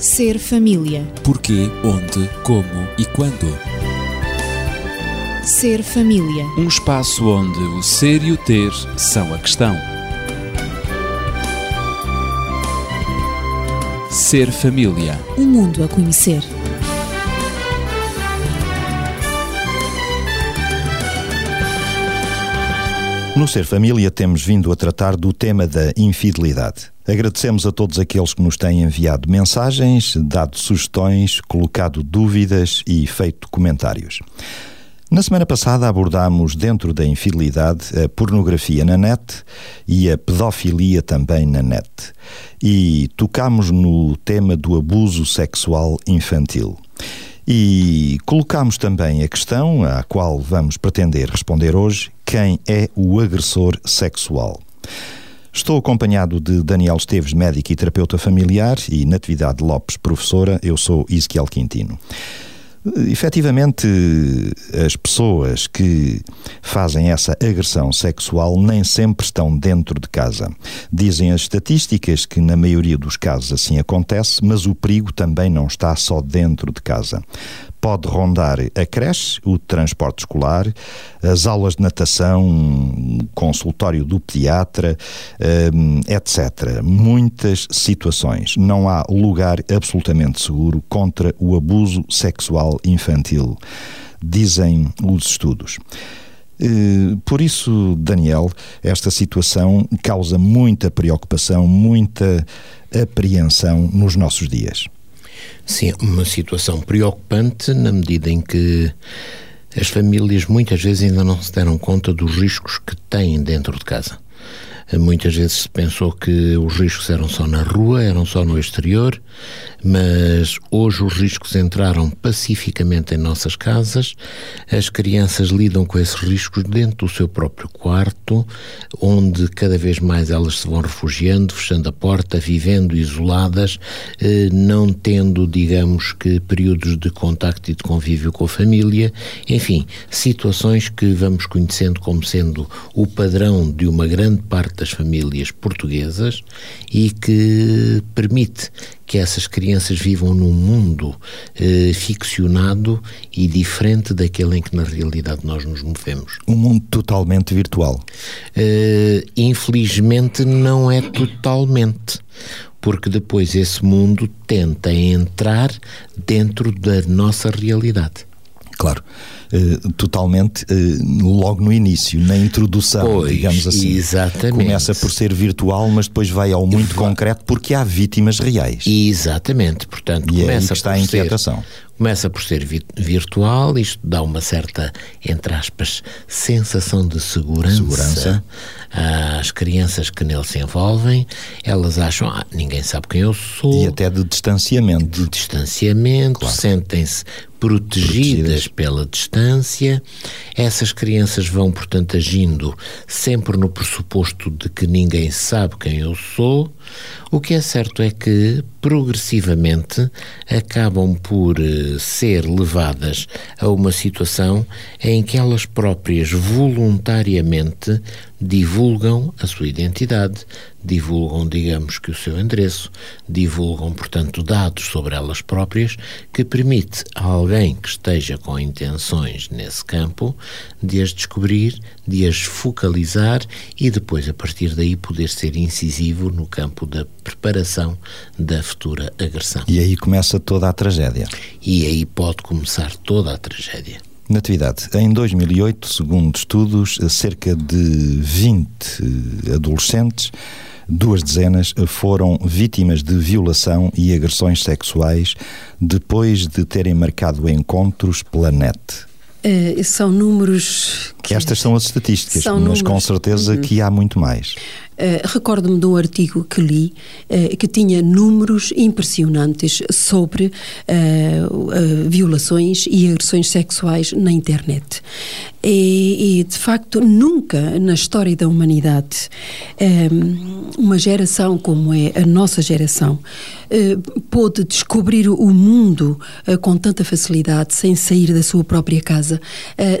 Ser família. Porquê, onde, como e quando. Ser família. Um espaço onde o ser e o ter são a questão. Ser família. Um mundo a conhecer. No Ser Família temos vindo a tratar do tema da infidelidade. Agradecemos a todos aqueles que nos têm enviado mensagens, dado sugestões, colocado dúvidas e feito comentários. Na semana passada abordámos, dentro da infidelidade, a pornografia na net e a pedofilia também na net. E tocámos no tema do abuso sexual infantil. E colocámos também a questão, à qual vamos pretender responder hoje: quem é o agressor sexual? Estou acompanhado de Daniel Esteves, médico e terapeuta familiar, e Natividade Lopes, professora. Eu sou Ezequiel Quintino. Efetivamente, as pessoas que fazem essa agressão sexual nem sempre estão dentro de casa. Dizem as estatísticas que, na maioria dos casos, assim acontece, mas o perigo também não está só dentro de casa pode rondar a creche, o transporte escolar, as aulas de natação, consultório do pediatra, hum, etc. Muitas situações. Não há lugar absolutamente seguro contra o abuso sexual infantil, dizem os estudos. Eh, por isso, Daniel, esta situação causa muita preocupação, muita apreensão nos nossos dias. Sim, uma situação preocupante na medida em que as famílias muitas vezes ainda não se deram conta dos riscos que têm dentro de casa. Muitas vezes se pensou que os riscos eram só na rua, eram só no exterior, mas hoje os riscos entraram pacificamente em nossas casas. As crianças lidam com esses riscos dentro do seu próprio quarto, onde cada vez mais elas se vão refugiando, fechando a porta, vivendo isoladas, eh, não tendo, digamos que, períodos de contacto e de convívio com a família. Enfim, situações que vamos conhecendo como sendo o padrão de uma grande parte das famílias portuguesas e que permite que essas crianças vivam num mundo eh, ficcionado e diferente daquele em que na realidade nós nos movemos. Um mundo totalmente virtual. Eh, infelizmente não é totalmente porque depois esse mundo tenta entrar dentro da nossa realidade. Claro. Uh, totalmente uh, logo no início, na introdução, pois, digamos assim. Exatamente. Começa por ser virtual, mas depois vai ao muito vai. concreto porque há vítimas reais. Exatamente, portanto, e começa é aí que está a inquietação. Ser, começa por ser vi virtual, isto dá uma certa, entre aspas, sensação de segurança, segurança. às crianças que nele se envolvem. Elas acham, ah, ninguém sabe quem eu sou. E até de distanciamento. De distanciamento, claro. sentem-se protegidas, protegidas pela distância. Essas crianças vão, portanto, agindo sempre no pressuposto de que ninguém sabe quem eu sou. O que é certo é que, progressivamente, acabam por ser levadas a uma situação em que elas próprias voluntariamente divulgam a sua identidade, divulgam, digamos que o seu endereço, divulgam, portanto, dados sobre elas próprias que permite a alguém que esteja com intenções nesse campo de as descobrir, de as focalizar e depois, a partir daí, poder ser incisivo no campo da preparação da futura agressão. E aí começa toda a tragédia. E aí pode começar toda a tragédia. Natividade, em 2008, segundo estudos, cerca de 20 adolescentes, duas dezenas, foram vítimas de violação e agressões sexuais depois de terem marcado encontros pela net. Uh, são números. Que Estas são as estatísticas, mas números. com certeza uhum. que há muito mais. Uh, Recordo-me de um artigo que li uh, que tinha números impressionantes sobre uh, violações e agressões sexuais na internet. E, e, de facto, nunca na história da humanidade um, uma geração como é a nossa geração pôde descobrir o mundo com tanta facilidade sem sair da sua própria casa.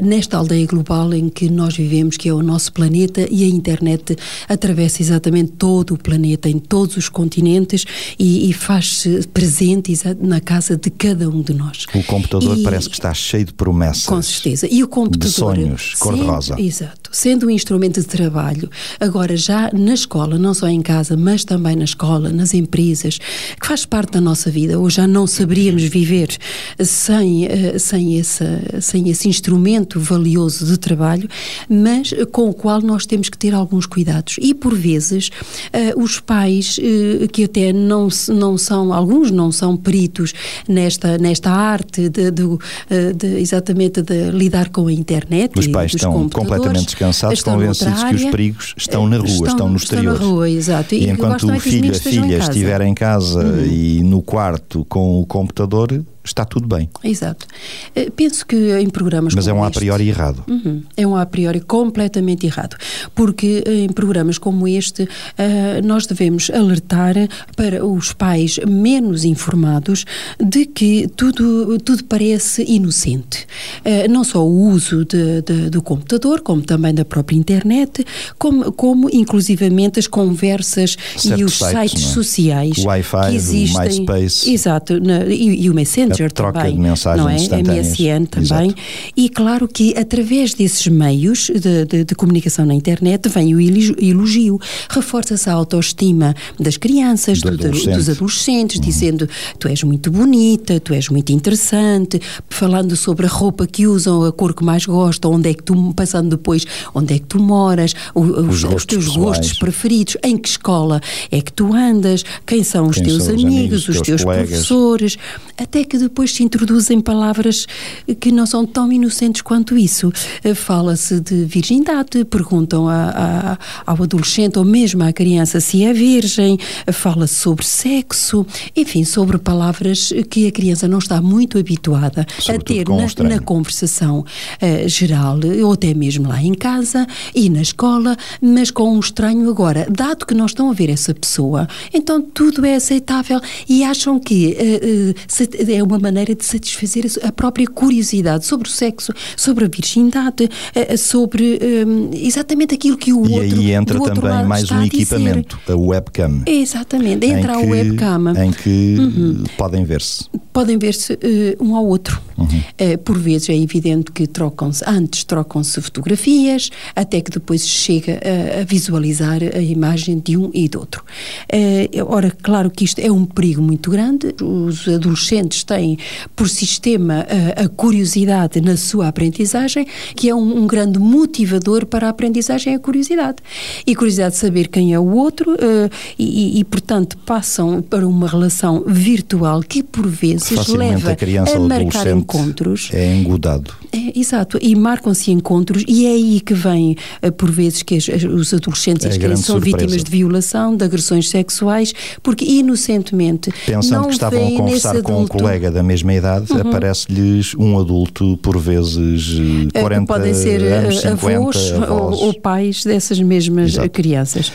nesta aldeia global em que nós vivemos, que é o nosso planeta, e a internet atravessa exatamente todo o planeta, em todos os continentes, e, e faz-se presente na casa de cada um de nós. O computador e, parece que está cheio de promessas. Com certeza. E o computador. De sonhos, cor-de-rosa. Exato. Sendo um instrumento de trabalho, agora já na escola, não só em casa, mas também na escola, nas empresas, que faz parte da nossa vida. Hoje já não saberíamos viver sem, eh, sem, esse, sem esse instrumento valioso de trabalho, mas com o qual nós temos que ter alguns cuidados. E, por vezes, eh, os pais, eh, que até não, não são, alguns não são peritos nesta, nesta arte de, de, de exatamente de lidar com a internet. Os pais estão completamente descansados, convencidos que os perigos estão na rua, estão, estão no exterior. Estão na rua, exato. E, e enquanto o filho, a filha estiver em casa uhum. e no quarto com o computador, está tudo bem. Exato. Eh, penso que em programas Mas é um este, a priori errado. Uhum, é um a priori completamente errado. Porque eh, em programas como este, uh, nós devemos alertar para os pais menos informados de que tudo, tudo parece inocente. Uh, não só o uso de, de, do computador, como também da própria internet, como, como inclusivamente as conversas e os sites, sites é? sociais. O Wi-Fi, que existem, o MySpace. Exato, na, e, e o Messenger Messenger troca também, de mensagens não é? instantâneas. MSN também. Exato. E claro que através desses meios de, de, de comunicação na internet vem o elogio, reforça-se a autoestima das crianças, Do do, adolescente. dos adolescentes, uhum. dizendo tu és muito bonita, tu és muito interessante, falando sobre a roupa que usam, a cor que mais gostam, onde é que tu, passando depois, onde é que tu moras, o, os, os, os, teus pessoais. gostos preferidos, em que escola é que tu andas, quem são os quem teus são amigos, amigos, os teus teus professores, até que depois se introduzem palavras que não são tão inocentes quanto isso. Eh, Fala-se de virgindade, perguntam a, a, ao adolescente ou mesmo à criança se é virgem, fala-se sobre sexo, enfim, sobre palavras que a criança não está muito habituada Sobretudo a ter na, na conversação eh, geral, ou até mesmo lá em casa e na escola, mas com um estranho agora. Dado que não estão a ver essa pessoa, então tudo é aceitável e acham que eh, se- é uma maneira de satisfazer a própria curiosidade sobre o sexo, sobre a virgindade, eh, sobre eh, exatamente aquilo que o E outro aí entra também mais um equipamento, a webcam. Exatamente, entra a que- webcam. Em que Uhum. podem ver-se. Podem ver-se eh, um ao outro. Uhum. Eh, por vezes é evidente que trocam-se, antes trocam-se fotografias, até que depois chega a, a visualizar a imagem de um e do outro. Eh, ora, claro que isto é um perigo muito grande. Os adolescentes têm por sistema a, a curiosidade na sua aprendizagem, que é um, um grande motivador para a aprendizagem é a curiosidade. E curiosidade de saber quem é o outro e, e, e, portanto, passam para uma relação virtual que, por vezes, Facilmente leva a criança a marcar adolescente encontros. é engodado. É, exato, e marcam-se encontros, e é aí que vem, eh, por vezes, que as- os adolescentes É e as grande crianças são surpresa. vítimas de violação, de agressões sexuais, porque inocentemente Pensando que estavam a conversar com um adulto- Uhum. colega da mesma idade, aparece-lhes um adulto, por vezes eh, Eh, 40 podem ser anos, eh, 50 avós avós. ou, ou pais dessas mesmas Exato. eh, crianças.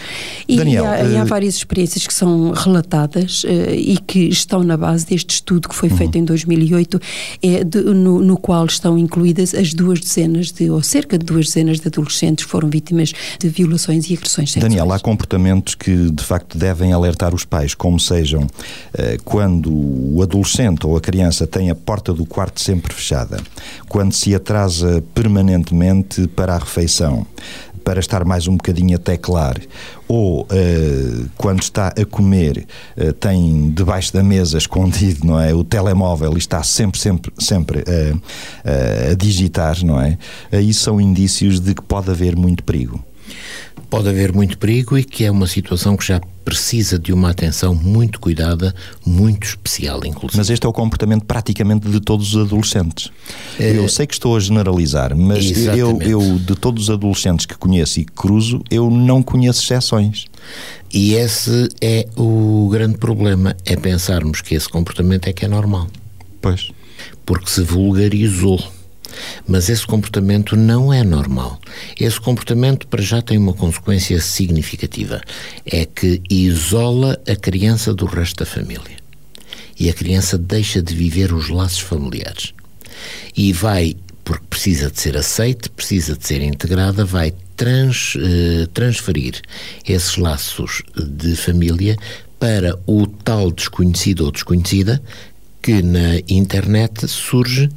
E, Daniel, há, e há eh, várias experiências que são relatadas eh, e que estão na base deste estudo que foi Uhum. feito em 2008, é de- no, no qual estão incluídas as duas dezenas de, ou cerca de duas dezenas de adolescentes que foram vítimas de violações e agressões sexuais. Daniel, há comportamentos que de facto devem alertar os pais, como sejam eh, quando o adolescente ou a criança tem a porta do quarto sempre fechada, quando se atrasa permanentemente para a refeição, para estar mais um bocadinho a teclar, ou eh, quando está a comer, eh, tem debaixo da mesa escondido, não é, o telemóvel e está sempre, sempre, sempre eh, a digitar, não é? Aí são indícios de que pode haver muito perigo. Pode haver muito perigo e que é uma situação que já precisa de uma atenção muito cuidada, muito especial, inclusive. Mas este é o comportamento praticamente de todos os adolescentes. É. Eu sei que estou a generalizar, mas eu, eu, de todos os adolescentes que conheço e que cruzo, eu não conheço exceções. E esse é o grande problema, é pensarmos que esse comportamento é que é normal, Pois. porque se vulgarizou. Mas esse comportamento não é normal. Esse comportamento, para já, tem uma consequência significativa: é que isola a criança do resto da família. E a criança deixa de viver os laços familiares. E vai porque precisa de ser aceite, precisa de ser integrada, vai trans, eh, transferir esses laços de família para o tal desconhecido ou desconhecida que na internet surge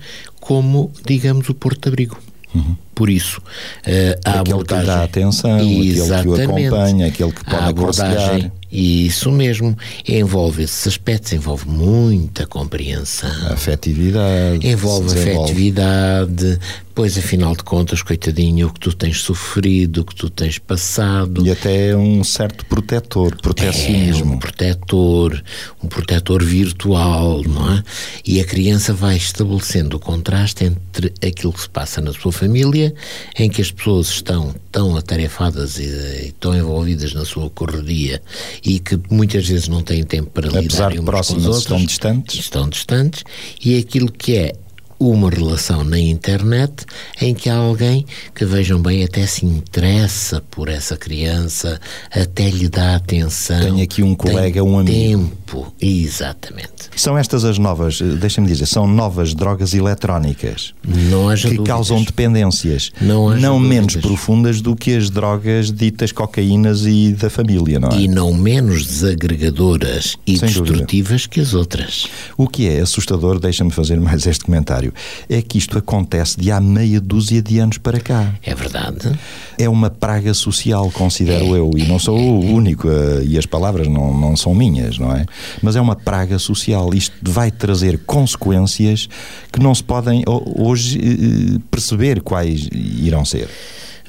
como, digamos, o porto de abrigo. Uhum. Por isso, uh, a aquele abordagem... que dá atenção, aquele que o acompanha, aquele que pode a abordagem, aconselhar. Isso mesmo, envolve esses aspectos, envolve muita compreensão. A afetividade. Envolve afetividade, pois afinal de contas, coitadinho, o que tu tens sofrido, o que tu tens passado. E até um certo protetor, protecionismo. É, um protetor, um protetor virtual, não é? E a criança vai estabelecendo o contraste entre aquilo que se passa na sua família, em que as pessoas estão tão atarefadas e, e tão envolvidas na sua correria e que muitas vezes não têm tempo para Apesar lidar de próximas, com os outros, estão distantes. Estão distantes e aquilo que é uma relação na internet em que há alguém que, vejam bem, até se interessa por essa criança, até lhe dá atenção. Tem aqui um colega, um amigo. Tempo, exatamente. São estas as novas, deixa-me dizer, são novas drogas eletrónicas não que dúvidas. causam dependências não, não menos profundas do que as drogas ditas cocaínas e da família, não é? E não menos desagregadoras e Sem destrutivas dúvida. que as outras. O que é assustador, deixa-me fazer mais este comentário, é que isto acontece de há meia dúzia de anos para cá. É verdade. É uma praga social, considero é, eu, e não sou o único, uh, e as palavras não, não são minhas, não é? Mas é uma praga social. Isto vai trazer consequências que não se podem hoje uh, perceber quais irão ser.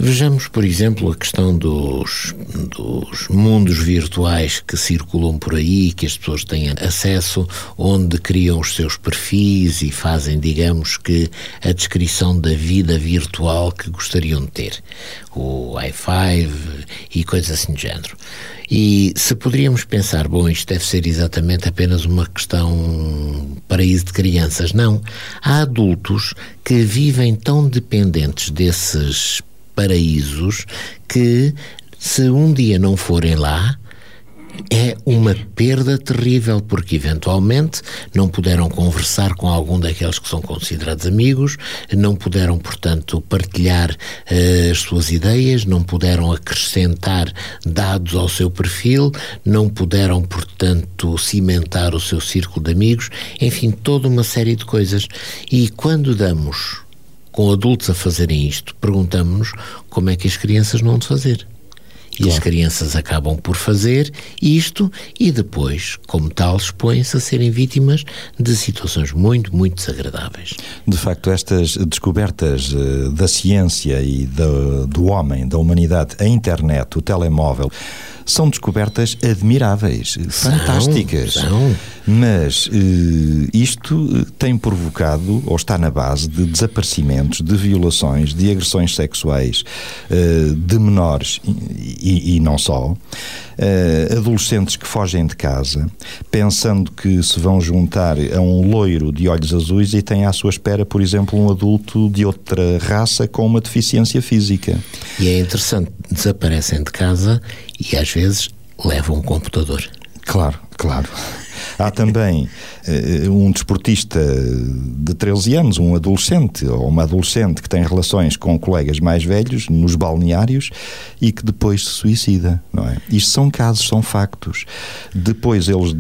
Vejamos, por exemplo, a questão dos, dos mundos virtuais que circulam por aí, que as pessoas têm acesso, onde criam os seus perfis e fazem, digamos que, a descrição da vida virtual que gostariam de ter. O i5 e coisas assim do género. E se poderíamos pensar, bom, isto deve ser exatamente apenas uma questão paraíso de crianças. Não. Há adultos que vivem tão dependentes desses paraísos que, se um dia não forem lá, é uma perda terrível, porque eventualmente não puderam conversar com algum daqueles que são considerados amigos, não puderam, portanto, partilhar uh, as suas ideias, não puderam acrescentar dados ao seu perfil, não puderam, portanto, cimentar o seu círculo de amigos, enfim, toda uma série de coisas. E quando damos com adultos a fazerem isto, perguntamos-nos como é que as crianças não de fazer. E claro. as crianças acabam por fazer isto e depois, como tal, expõem-se a serem vítimas de situações muito, muito desagradáveis. De facto, estas descobertas uh, da ciência e do, do homem, da humanidade, a internet, o telemóvel, são descobertas admiráveis, são, fantásticas. São. Mas uh, isto tem provocado, ou está na base, de desaparecimentos, de violações, de agressões sexuais uh, de menores e, e não só. Uh, adolescentes que fogem de casa pensando que se vão juntar a um loiro de olhos azuis e têm à sua espera, por exemplo, um adulto de outra raça com uma deficiência física. E é interessante, desaparecem de casa e às vezes levam um computador. Claro, claro. Há também uh, um desportista de 13 anos, um adolescente ou uma adolescente que tem relações com colegas mais velhos nos balneários e que depois se suicida, não é? Isto são casos, são factos. Depois eles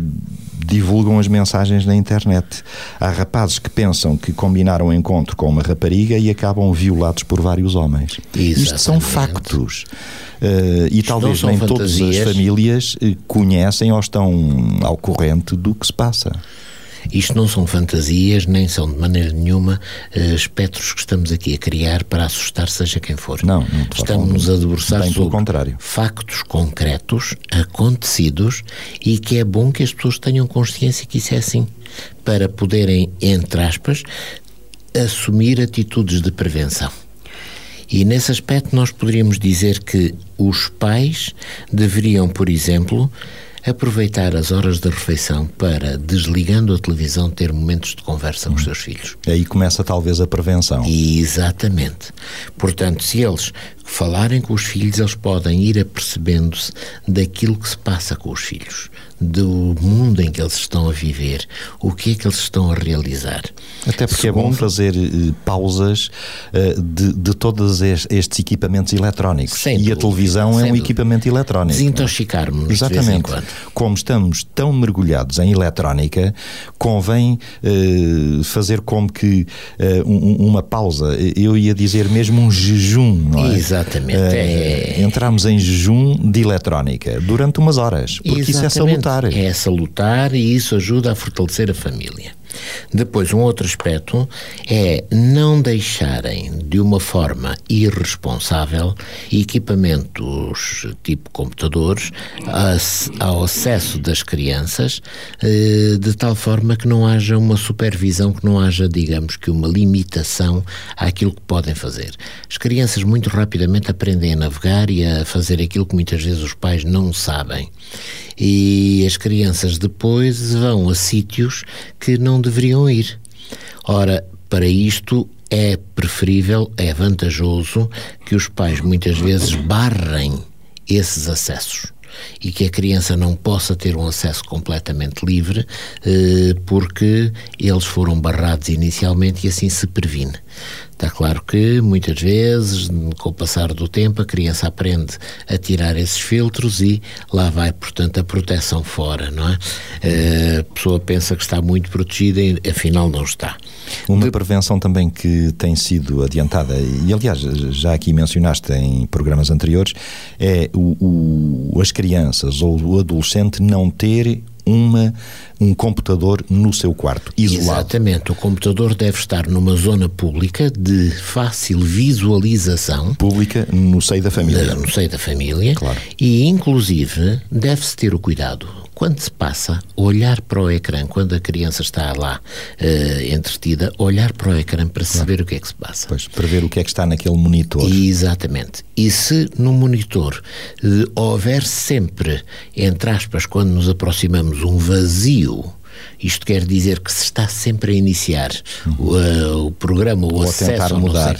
divulgam as mensagens na internet. Há rapazes que pensam que combinaram um encontro com uma rapariga e acabam violados por vários homens. Exatamente. Isto são factos. Uh, e talvez nem fantasias. todas as famílias conhecem ou estão ao corrente do que se passa. Isto não são fantasias, nem são de maneira nenhuma uh, espectros que estamos aqui a criar para assustar seja quem for. Não, não Estamos a debruçar Bem sobre contrário. factos concretos, acontecidos, e que é bom que as pessoas tenham consciência que isso é assim, para poderem, entre aspas, assumir atitudes de prevenção. E nesse aspecto nós poderíamos dizer que os pais deveriam, por exemplo, aproveitar as horas de refeição para, desligando a televisão, ter momentos de conversa hum. com os seus filhos. Aí começa talvez a prevenção. Exatamente. Portanto, se eles falarem com os filhos, eles podem ir apercebendo-se daquilo que se passa com os filhos, do mundo em que eles estão a viver, o que é que eles estão a realizar. Até porque Segundo, é bom fazer uh, pausas uh, de, de todos estes equipamentos eletrónicos. e dúvida, a televisão é um dúvida. equipamento eletrónico. Desintoxicarmos. Exatamente. De Como estamos tão mergulhados em eletrónica, convém uh, fazer como que um, uma pausa. Eu ia dizer mesmo um jejum, não é? Exatamente. É... Entramos em jejum de eletrónica durante umas horas, porque Exatamente. isso é salutar. É salutar e isso ajuda a fortalecer a família. Depois, um outro aspecto é não deixarem de uma forma irresponsável equipamentos tipo computadores ao acesso das crianças, eh, de tal forma que não haja uma supervisão, que não haja, digamos, que uma limitação àquilo que podem fazer. As crianças muito rapidamente aprendem a navegar e a fazer aquilo que muitas vezes os pais não sabem. E as crianças depois vão a sítios que não deveriam ir. Ora, para isto é preferível, é vantajoso que os pais muitas vezes barrem esses acessos e que a criança não possa ter um acesso completamente livre eh, porque eles foram barrados inicialmente e assim se previne. Está claro que muitas vezes, com o passar do tempo, a criança aprende a tirar esses filtros e lá vai, portanto, a proteção fora, não é? Eh, a pessoa pensa que está muito protegida e afinal não está. Uma de... prevenção também que tem sido adiantada, e aliás, já aqui mencionaste em programas anteriores, é o, o as crianças ou o adolescente não ter uma, um computador no seu quarto, isolado. Exatamente. O computador deve estar numa zona pública de fácil visualização. Pública no seio da família. no seio da família. Claro. E, inclusive, deve-se ter o cuidado quando se passa, olhar para o ecrã, quando a criança está lá uh, entretida, olhar para o ecrã para saber o que é que se passa. Pois, para ver o que é que está naquele monitor. Exatamente. E se no monitor uh, houver sempre, entre aspas, quando nos aproximamos, um vazio isto quer dizer que se está sempre a iniciar uhum. o, uh, o, programa, o Ou acesso a tentar mudar,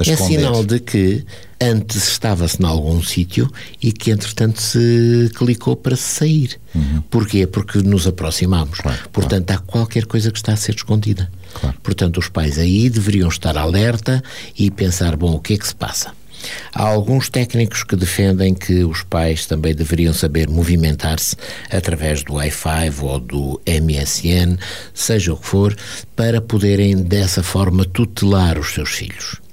é sinal de que antes estava-se em algum sítio e que entretanto se clicou para sair. Uhum. Porquê? Porque nos aproximamos. Claro, Portanto, claro. há qualquer coisa que está a ser escondida. Claro. Portanto, os pais aí deveriam estar alerta e pensar, bom, o que é que se passa? Há alguns técnicos que defendem que os pais também deveriam saber movimentar-se através do Wi-Fi ou do MSN, seja o que for, para poderem dessa forma tutelar os seus filhos.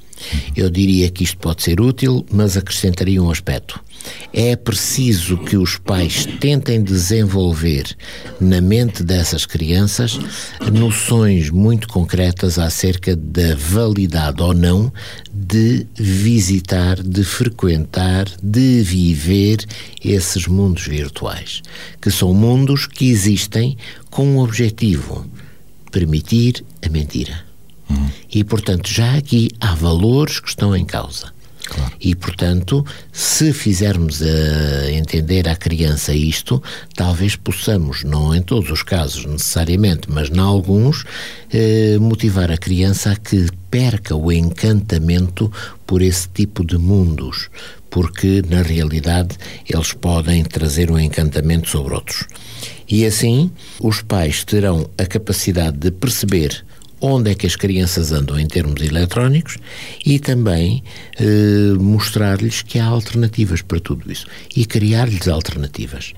Eu diria que isto pode ser útil, mas acrescentaria um aspecto. É preciso que os pais tentem desenvolver na mente dessas crianças noções muito concretas acerca da validade ou não de visitar, de frequentar, de viver esses mundos virtuais, que são mundos que existem com um objetivo: permitir a mentira. Uhum. E, portanto, já aqui há valores que estão em causa. Claro. E, portanto, se fizermos a entender à criança isto, talvez possamos, não em todos os casos necessariamente, mas em alguns, eh, motivar a criança a que perca o encantamento por esse tipo de mundos, porque na realidade eles podem trazer um encantamento sobre outros. E assim, os pais terão a capacidade de perceber onde é que as crianças andam em termos eletrónicos e também eh, mostrar-lhes que há alternativas para tudo isso e criar-lhes alternativas.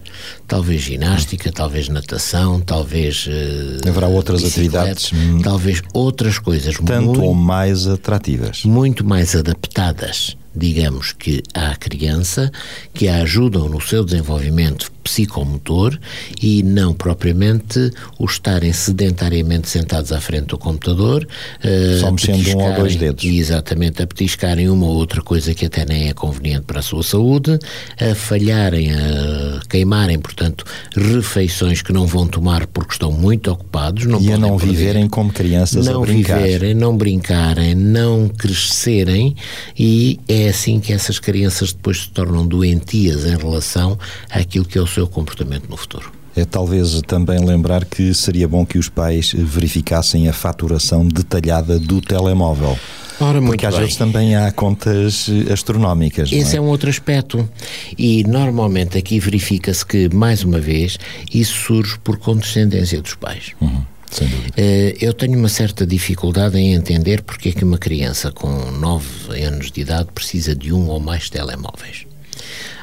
Talvez ginástica, talvez natação, talvez. Eh, Haverá outras atividades. Talvez outras coisas. Tanto muito, ou mais atrativas. Muito mais adaptadas digamos que à criança, que a ajudam no seu desenvolvimento psicomotor e não propriamente o estarem sedentariamente sentados à frente do computador. Uh, Só mexendo um ou dois dedos. Exatamente, a petiscarem uma ou outra coisa que até nem é conveniente para a sua saúde, a falharem, a queimarem, portanto, refeições que não vão tomar porque estão muito ocupados. Não e a não perder, viverem como crianças não a brincar. Não viverem, não brincarem, não crescerem e é assim que essas crianças depois se tornam doentias em relação àquilo que é o seu comportamento no futuro. É talvez também lembrar que seria bom que os pais verificassem a faturação detalhada do telemóvel. Ora, muito Porque às bem. vezes também há contas astronómicas. não Esse é? é um outro aspecto. E normalmente aqui verifica-se que, mais uma vez, isso surge por condescendência dos pais. Uhum, sem dúvida. Eh, Eu tenho uma certa dificuldade em entender porque é que uma criança com 9 anos de idade precisa de um ou mais telemóveis.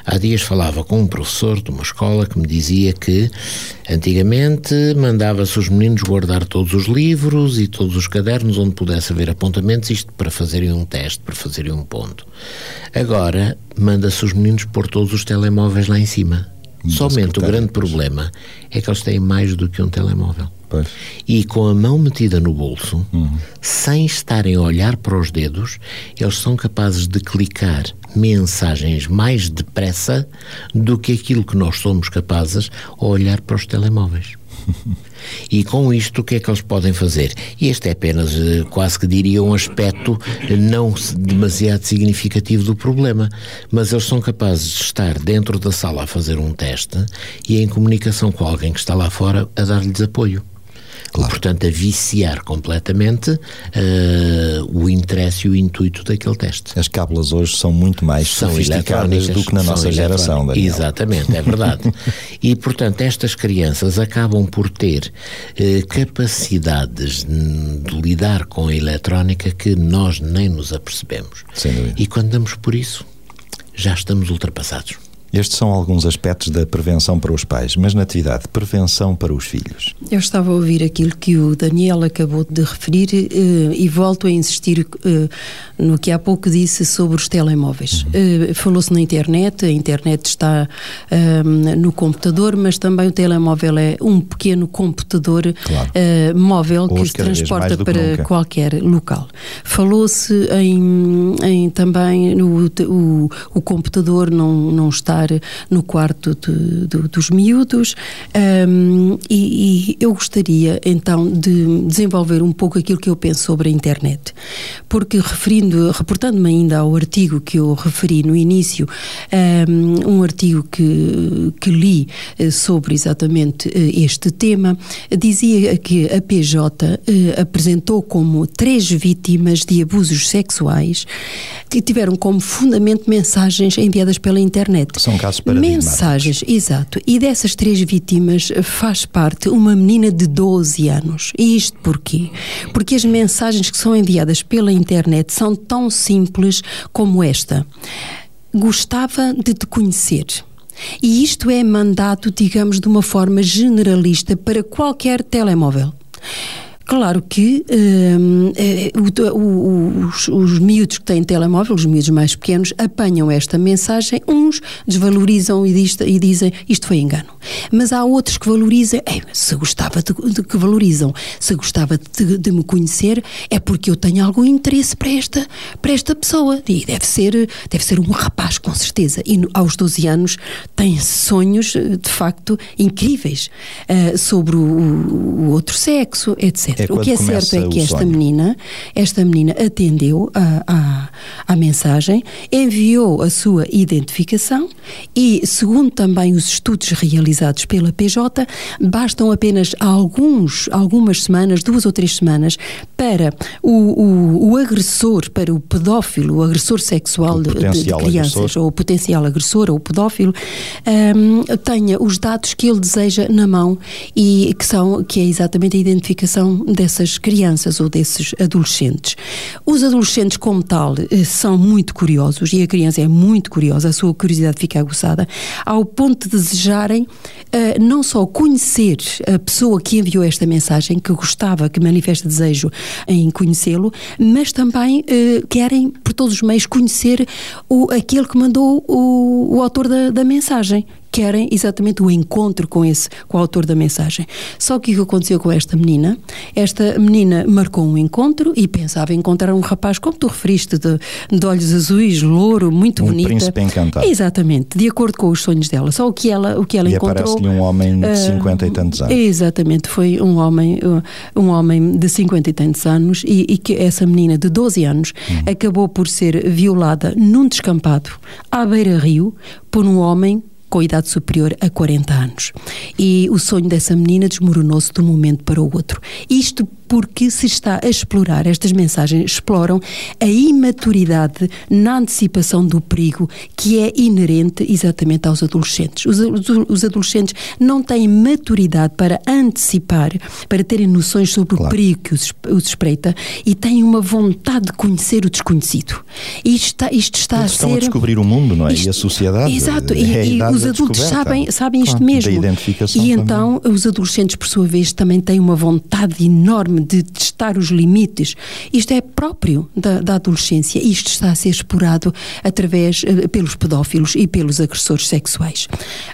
Há dias falava com um professor de uma escola que me dizia que antigamente mandava-se os meninos guardar todos os livros e todos os cadernos onde pudesse haver apontamentos, isto para fazerem um teste, para fazerem um ponto. Agora manda-se os meninos pôr todos os telemóveis lá em cima. Somente o grande problema é que eles têm mais do que um telemóvel. Pois. E com a mão metida no bolso, sem estarem a olhar para os dedos, eles são capazes de clicar mensagens mais depressa do que aquilo que nós somos capazes a olhar para os telemóveis. E com isto, o que é que eles podem fazer? E este é apenas, eh, quase que diria, um aspecto eh, não demasiado significativo do problema. Mas eles são capazes de estar dentro da sala a fazer um teste e em comunicação com alguém que está lá fora a dar-lhes apoio. E, portanto, a viciar completamente eh, o interesse e o intuito daquele teste As cábulas hoje são muito mais são sofisticadas do que na nossa geração. Daniel. Exatamente, é verdade. e, portanto, estas crianças acabam por ter eh, capacidades de lidar com a eletrónica que nós nem nos apercebemos. E quando damos por isso, já estamos ultrapassados. Estes são alguns aspectos da prevenção para os pais, mas Natividade, prevenção para os filhos. Eu estava a ouvir aquilo que o Daniel acabou de referir eh, e volto a insistir eh, no que há pouco disse sobre os telemóveis. Eh, Falou-se na internet, a internet está eh, no computador, mas também o telemóvel é um pequeno computador Claro. móvel que se transporta para qualquer local. Falou-se em, em também no o, o computador não, não estar no quarto de- do- dos miúdos hum, e, e eu gostaria então de desenvolver um pouco aquilo que eu penso sobre a internet porque referindo, reportando-me ainda ao artigo que eu referi no início hum, um artigo que, que li eh, sobre exatamente eh, este tema dizia que a PJ eh, apresentou como três vítimas de abusos sexuais que tiveram como fundamento mensagens enviadas pela internet. São casos paradigmáticos. Mensagens, exato. E dessas três vítimas faz parte uma menina de 12 anos. E isto porquê? Porque as mensagens que são enviadas pela internet são tão simples como esta. Gostava de te conhecer. E isto é mandado, digamos, de uma forma generalista para qualquer telemóvel. Claro que hum, eh, o- o- os, os miúdos que têm telemóvel, os miúdos mais pequenos, apanham esta mensagem, uns desvalorizam e, diz- e dizem isto foi engano. Mas há outros que valorizam, "Ei, se gostava de, de- que valorizam, se gostava de, de me conhecer, é porque eu tenho algum interesse para esta, para esta pessoa. E deve ser, deve ser um rapaz, com certeza. E no- aos 12 anos tem sonhos, eh, de facto, incríveis eh, sobre o, o outro sexo, etc. É o que é certo é que esta sonho. menina, esta menina atendeu à, à, à mensagem, enviou a sua identificação e, segundo também os estudos realizados pela PJ, bastam apenas alguns, algumas semanas, duas ou três semanas, para o, o, o agressor, para o pedófilo, o agressor sexual O de, de- crianças, agressor. ou o potencial agressor ou o pedófilo, hum, tenha os dados que ele deseja na mão e que são que é exatamente a identificação dessas crianças ou desses adolescentes. Os adolescentes como tal eh, são muito curiosos e a criança é muito curiosa, a sua curiosidade fica aguçada ao ponto de desejarem eh, não só conhecer a pessoa que enviou esta mensagem, que gostava, que manifesta desejo em conhecê-lo, mas também eh, querem, por todos os meios, conhecer o, aquele que mandou o, o autor da, da mensagem. Querem exatamente o encontro com esse, com o autor da mensagem. Só que o que aconteceu com esta menina? Esta menina marcou um encontro e pensava encontrar um rapaz, como tu referiste, de, de olhos azuis, louro, muito Um bonita. príncipe encantado. Exatamente, de acordo com os sonhos dela. Só o que ela, o que ela E encontrou. aparece-lhe um homem de ah, 50 e tantos anos. Exatamente, foi um homem, um homem de 50 e tantos anos e, e que essa menina de 12 anos Hum. acabou por ser violada num descampado à beira-rio por um homem com idade superior a 40 anos. E o sonho dessa menina desmoronou-se de um momento para o outro. Isto porque se está a explorar, estas mensagens exploram a imaturidade na antecipação do perigo que é inerente exatamente aos adolescentes. Os, os, adolescentes não têm maturidade para antecipar, para terem noções sobre claro. o perigo que os, os espreita e têm uma vontade de conhecer o desconhecido. Isto está, isto está Eles a estão ser. a descobrir o mundo, não é? Isto, e a sociedade. Exato, é e, e os adultos sabem, sabem isto claro, mesmo. e então os adolescentes, por sua vez, também têm uma vontade enorme de testar os limites. Isto é próprio da, da adolescência. Isto está a ser explorado através uh, pelos pedófilos e pelos agressores sexuais.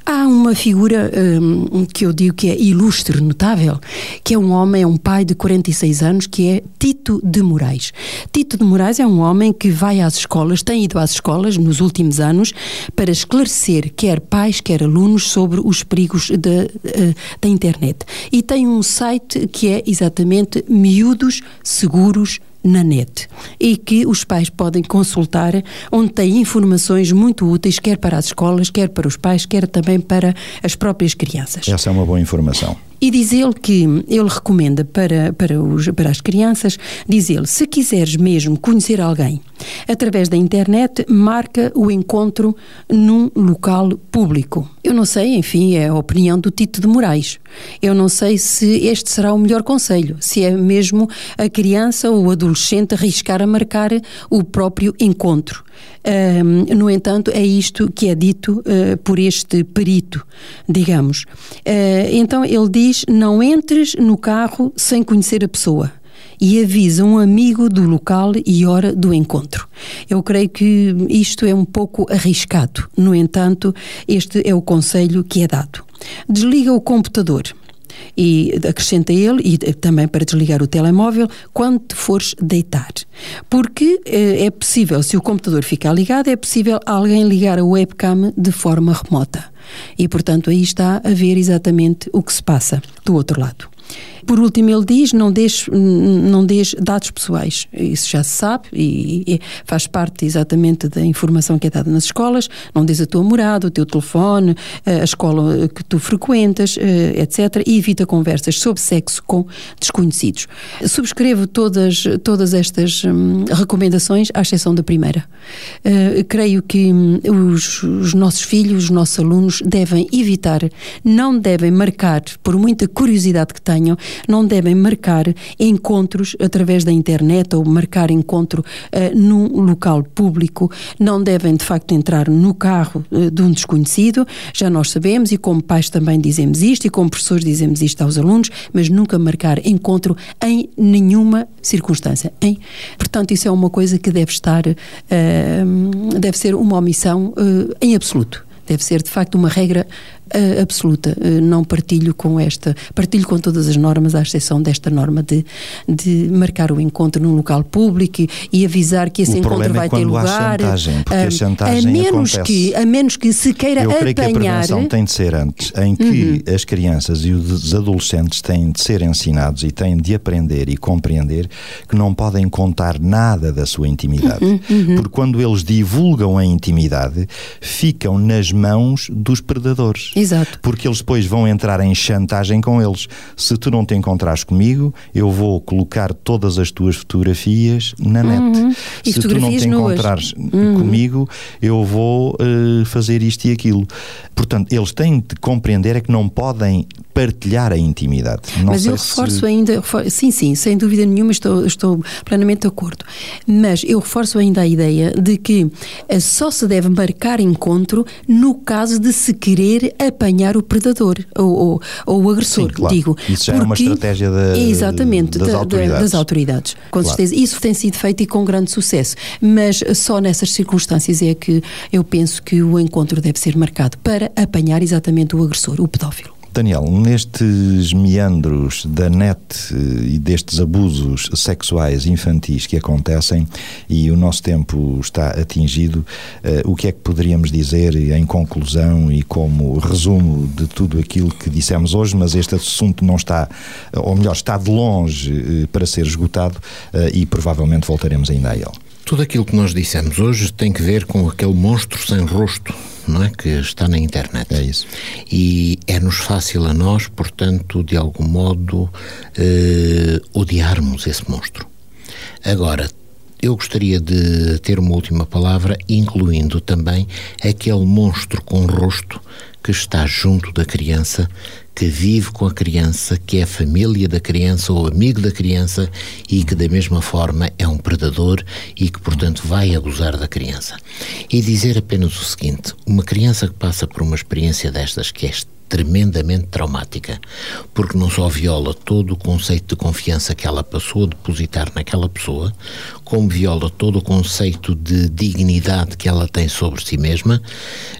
Há uma figura um, que eu digo que é ilustre, notável, que é um homem, é um pai de 46 anos, que é Tito de Moraes. Tito de Moraes é um homem que vai às escolas, tem ido às escolas nos últimos anos para esclarecer quer pais, quer alunos sobre os perigos da, eh, da internet. E tem um site que é exatamente Miúdos Seguros na net e que os pais podem consultar, onde tem informações muito úteis, quer para as escolas, quer para os pais, quer também para as próprias crianças. Essa é uma boa informação. E diz ele que ele recomenda para, para, os, para as crianças, diz ele, se quiseres mesmo conhecer alguém através da internet, marca o encontro num local público. Eu não sei, enfim, é a opinião do Tito de Moraes. Eu não sei se este será o melhor conselho, se é mesmo a criança ou o adolescente arriscar a marcar o próprio encontro. Um, no entanto, é isto que é dito uh, por este perito, digamos. Uh, então ele diz: não entres no carro sem conhecer a pessoa e avisa um amigo do local e hora do encontro. Eu creio que isto é um pouco arriscado. No entanto, este é o conselho que é dado. Desliga o computador e acrescenta ele, e também para desligar o telemóvel, quando te fores deitar. Porque eh, é possível, se o computador ficar ligado, é possível alguém ligar a webcam de forma remota. E, portanto, aí está a ver exatamente o que se passa do outro lado. Por último, ele diz: não deixe, não deixe dados pessoais. Isso já se sabe e, e, faz parte exatamente da informação que é dada nas escolas. Não deixe a tua morada, o teu telefone, a escola que tu frequentas, eh, etc. E evita conversas sobre sexo com desconhecidos. Subscrevo todas, todas estas hum, recomendações, à exceção da primeira. Uh, creio que hum, os, os nossos filhos, os nossos alunos, devem evitar, não devem marcar, por muita curiosidade que tenham, não devem marcar encontros através da internet ou marcar encontro uh, num local público, não devem de facto entrar no carro uh, de um desconhecido, já nós sabemos e como pais também dizemos isto e como professores dizemos isto aos alunos, mas nunca marcar encontro em nenhuma circunstância. Hein? Portanto, isso é uma coisa que deve estar, uh, deve ser uma omissão em absoluto. Deve ser, de facto, uma regra uh, absoluta. Uh, não partilho com esta, partilho com todas as normas, à exceção desta norma de, de marcar o encontro num local público e, e avisar que esse o encontro vai é ter lugar. Chantagem, porque uh, a, chantagem a menos acontece. que a menos que se queira Eu creio apanhar. que a prevenção tem de ser antes, em que uhum. as crianças e os adolescentes têm de ser ensinados e têm de aprender e compreender que não podem contar nada da sua intimidade. Uhum, uhum. Porque quando eles divulgam a intimidade, ficam nas mãos dos predadores. Exato. Porque eles depois vão entrar em chantagem com eles. Se tu não te encontrares comigo, eu vou colocar todas as tuas fotografias na net. Uhum. Se tu não te encontrares uhum. comigo, eu vou uh, fazer isto e aquilo. Portanto, eles têm de compreender é que não podem partilhar a intimidade. Não Mas eu reforço se... ainda, sim, sim, sem dúvida nenhuma, estou, estou plenamente de acordo. Mas eu reforço ainda a ideia de que eh, só se deve marcar encontro no caso de se querer apanhar o predador ou, ou, ou o agressor, sim, claro. digo. Isso já porque, é uma estratégia da, exatamente, das, da, autoridades. das autoridades. Com claro. certeza. Isso tem sido feito e com grande sucesso. Mas só nessas circunstâncias é que eu penso que o encontro deve ser marcado para apanhar exatamente o agressor, o pedófilo. Daniel, nestes meandros da net e destes abusos sexuais infantis que acontecem e o nosso tempo está atingido, uh, o que é que poderíamos dizer em conclusão e como resumo de tudo aquilo que dissemos hoje, mas este assunto não está, ou melhor, está de longe uh, para ser esgotado e provavelmente voltaremos ainda a ele. Tudo aquilo que nós dissemos hoje tem que ver com aquele monstro sem rosto, não é? Que está na internet. É isso. E é-nos fácil a nós, portanto, de algum modo, eh, odiarmos esse monstro. Agora, eu gostaria de ter uma última palavra, incluindo também aquele monstro com rosto que está junto da criança, que vive com a criança, que é família da criança ou amigo da criança e que, da mesma forma, é um predador e que, portanto, vai abusar da criança. E dizer apenas o seguinte: uma criança que passa por uma experiência destas, que é tremendamente traumática, porque não só viola todo o conceito de confiança que ela passou a depositar naquela pessoa, como viola todo o conceito de dignidade que ela tem sobre si mesma,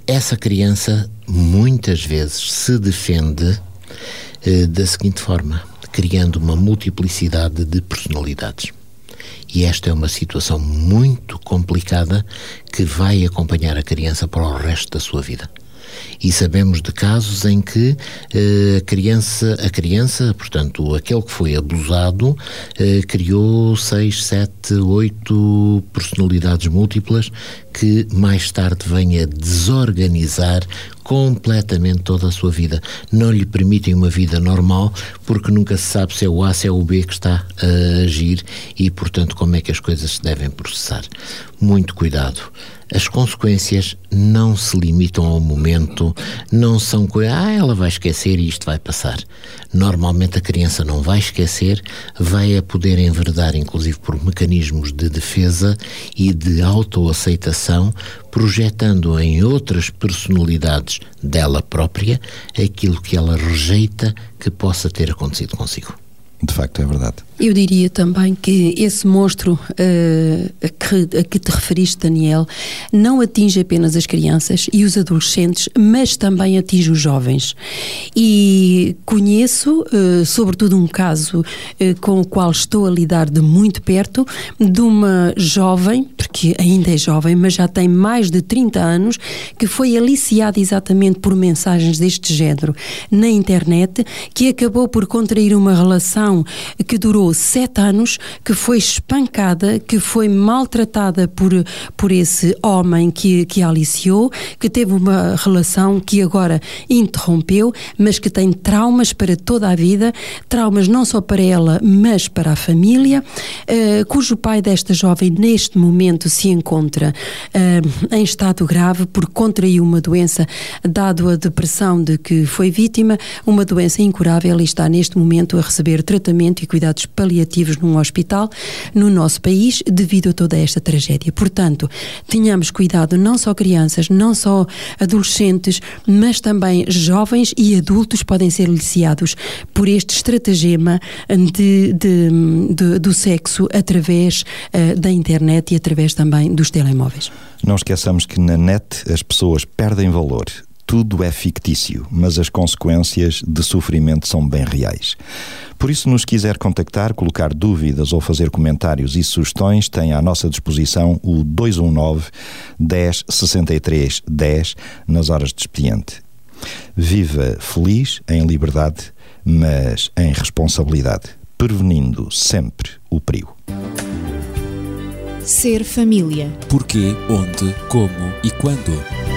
essa criança muitas vezes se defende da seguinte forma, criando uma multiplicidade de personalidades. E esta é uma situação muito complicada que vai acompanhar a criança para o resto da sua vida e sabemos de casos em que eh, a criança, a criança, portanto, aquele que foi abusado, eh, criou seis, sete, oito personalidades múltiplas que mais tarde vem a desorganizar completamente toda a sua vida. Não lhe permitem uma vida normal porque nunca se sabe se é o A, se é o B que está a agir e, portanto, como é que as coisas se devem processar. Muito cuidado. As consequências não se limitam ao momento, não são coisas, ah, ela vai esquecer e isto vai passar. Normalmente a criança não vai esquecer, vai a poder enverdar, inclusive por mecanismos de defesa e de autoaceitação, projetando em outras personalidades dela própria aquilo que ela rejeita que possa ter acontecido consigo. De facto, é verdade. Eu diria também que esse monstro uh, a, que, a, que, te referiste, Daniel, não atinge apenas as crianças e os adolescentes, mas também atinge os jovens. E conheço, uh, sobretudo, um caso uh, com o qual estou a lidar de muito perto, de uma jovem, porque ainda é jovem, mas já tem mais de 30 anos, que foi aliciada exatamente por mensagens deste género na internet, que acabou por contrair uma relação que durou sete anos, que foi espancada, que foi maltratada por, por esse homem que, que a aliciou, que teve uma relação que agora interrompeu, mas que tem traumas para toda a vida, traumas não só para ela, mas para a família, uh, cujo pai desta jovem neste momento se encontra uh, em estado grave porque contraiu uma doença, dado a depressão de que foi vítima, uma doença incurável e está neste momento a receber tratamento e cuidados paliativos num hospital no nosso país devido a toda esta tragédia. Portanto, tenhamos cuidado, não só crianças, não só adolescentes, mas também jovens e adultos podem ser aliciados por este estratagema de, de, de, do sexo através uh, da internet e através também dos telemóveis. Não esqueçamos que na net as pessoas perdem valor tudo é fictício, mas as consequências de sofrimento são bem reais. Por isso, nos quiser contactar, colocar dúvidas ou fazer comentários e sugestões, tem à nossa disposição o 219 10 63 10 nas horas de expediente. Viva feliz, em liberdade, mas em responsabilidade, prevenindo sempre o perigo. Ser família. Porquê, onde, como e quando.